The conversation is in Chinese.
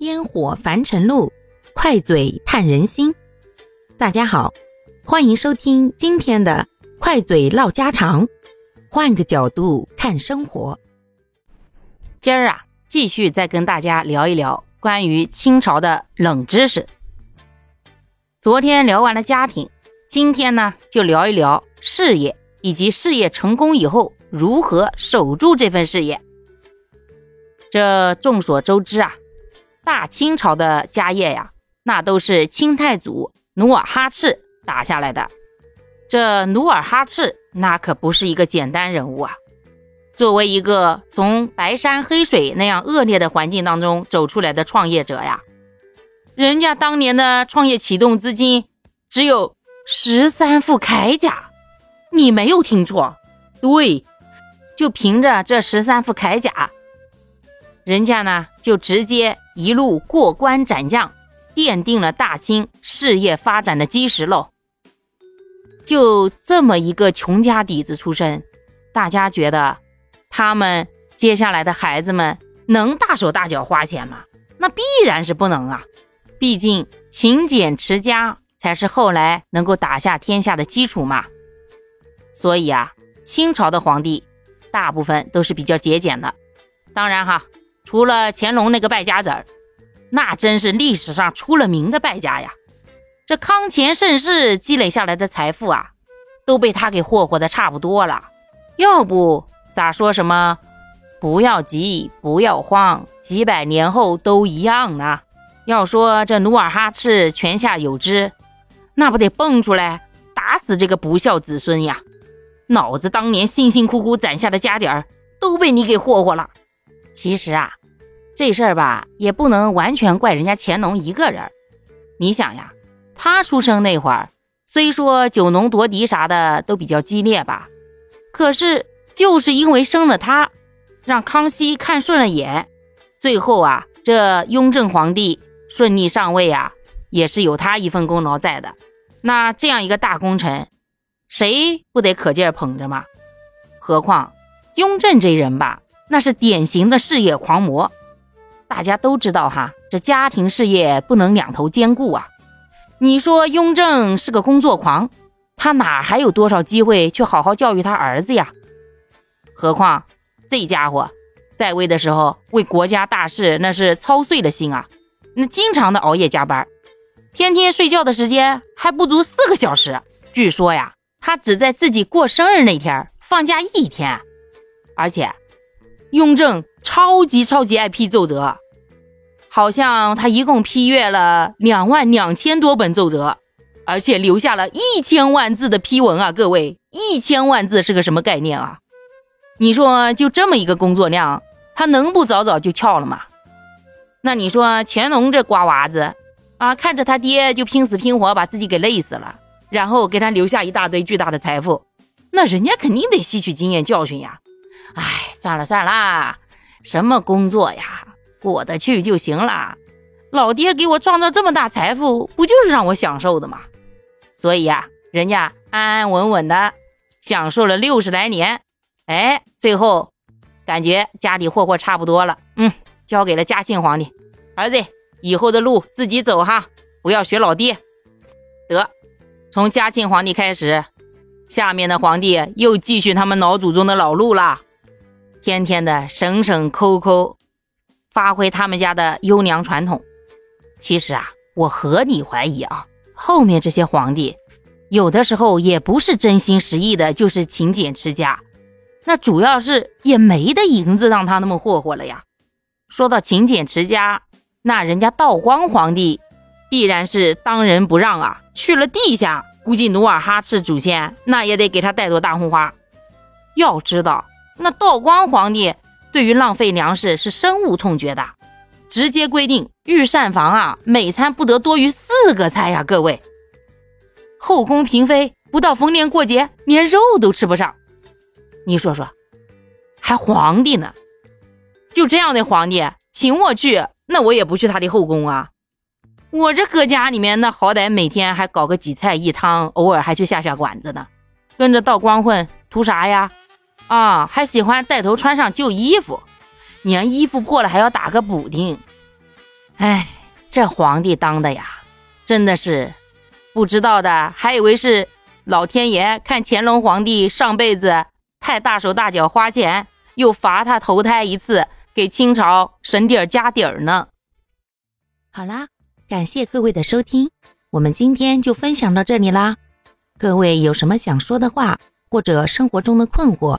烟火凡尘路，快嘴探人心。大家好，欢迎收听今天的快嘴唠家常，换个角度看生活。今儿啊，继续再跟大家聊一聊关于清朝的冷知识。昨天聊完了家庭，今天呢就聊一聊事业，以及事业成功以后如何守住这份事业。这众所周知啊。大清朝的家业呀，那都是清太祖努尔哈赤打下来的。这努尔哈赤那可不是一个简单人物啊！作为一个从白山黑水那样恶劣的环境当中走出来的创业者呀，人家当年的创业启动资金只有十三副铠甲，你没有听错，对，就凭着这十三副铠甲，人家呢就直接。一路过关斩将，奠定了大清事业发展的基石喽。就这么一个穷家底子出身，大家觉得他们接下来的孩子们能大手大脚花钱吗？那必然是不能啊！毕竟勤俭持家才是后来能够打下天下的基础嘛。所以啊，清朝的皇帝大部分都是比较节俭的。当然哈。除了乾隆那个败家子儿，那真是历史上出了名的败家呀！这康乾盛世积累下来的财富啊，都被他给霍霍的差不多了。要不咋说什么“不要急，不要慌，几百年后都一样”呢？要说这努尔哈赤泉下有知，那不得蹦出来打死这个不孝子孙呀！老子当年辛辛苦苦攒下的家底儿，都被你给霍霍了。其实啊，这事儿吧，也不能完全怪人家乾隆一个人。你想呀，他出生那会儿，虽说九农夺嫡啥的都比较激烈吧，可是就是因为生了他，让康熙看顺了眼，最后啊，这雍正皇帝顺利上位啊，也是有他一份功劳在的。那这样一个大功臣，谁不得可劲儿捧着嘛？何况雍正这人吧。那是典型的事业狂魔，大家都知道哈，这家庭事业不能两头兼顾啊。你说雍正是个工作狂，他哪还有多少机会去好好教育他儿子呀？何况这家伙在位的时候为国家大事那是操碎了心啊，那经常的熬夜加班，天天睡觉的时间还不足四个小时。据说呀，他只在自己过生日那天放假一天，而且。雍正超级超级爱批奏折，好像他一共批阅了两万两千多本奏折，而且留下了一千万字的批文啊！各位，一千万字是个什么概念啊？你说就这么一个工作量，他能不早早就翘了吗？那你说乾隆这瓜娃子啊，看着他爹就拼死拼活把自己给累死了，然后给他留下一大堆巨大的财富，那人家肯定得吸取经验教训呀！哎。算了算了，什么工作呀，过得去就行了。老爹给我创造这么大财富，不就是让我享受的吗？所以呀，人家安安稳稳的享受了六十来年，哎，最后感觉家里霍霍差不多了，嗯，交给了嘉庆皇帝。儿子，以后的路自己走哈，不要学老爹。得，从嘉庆皇帝开始，下面的皇帝又继续他们老祖宗的老路了。天天的省省抠抠，发挥他们家的优良传统。其实啊，我合理怀疑啊，后面这些皇帝有的时候也不是真心实意的，就是勤俭持家。那主要是也没的银子让他那么霍霍了呀。说到勤俭持家，那人家道光皇帝必然是当仁不让啊。去了地下，估计努尔哈赤祖先那也得给他带朵大红花。要知道。那道光皇帝对于浪费粮食是深恶痛绝的，直接规定御膳房啊，每餐不得多于四个菜呀！各位，后宫嫔妃不到逢年过节，连肉都吃不上。你说说，还皇帝呢？就这样的皇帝，请我去，那我也不去他的后宫啊！我这搁家里面，那好歹每天还搞个几菜一汤，偶尔还去下下馆子呢。跟着道光混，图啥呀？啊，还喜欢带头穿上旧衣服，连衣服破了还要打个补丁。哎，这皇帝当的呀，真的是不知道的，还以为是老天爷看乾隆皇帝上辈子太大手大脚花钱，又罚他投胎一次，给清朝省点家底儿呢。好啦，感谢各位的收听，我们今天就分享到这里啦。各位有什么想说的话，或者生活中的困惑，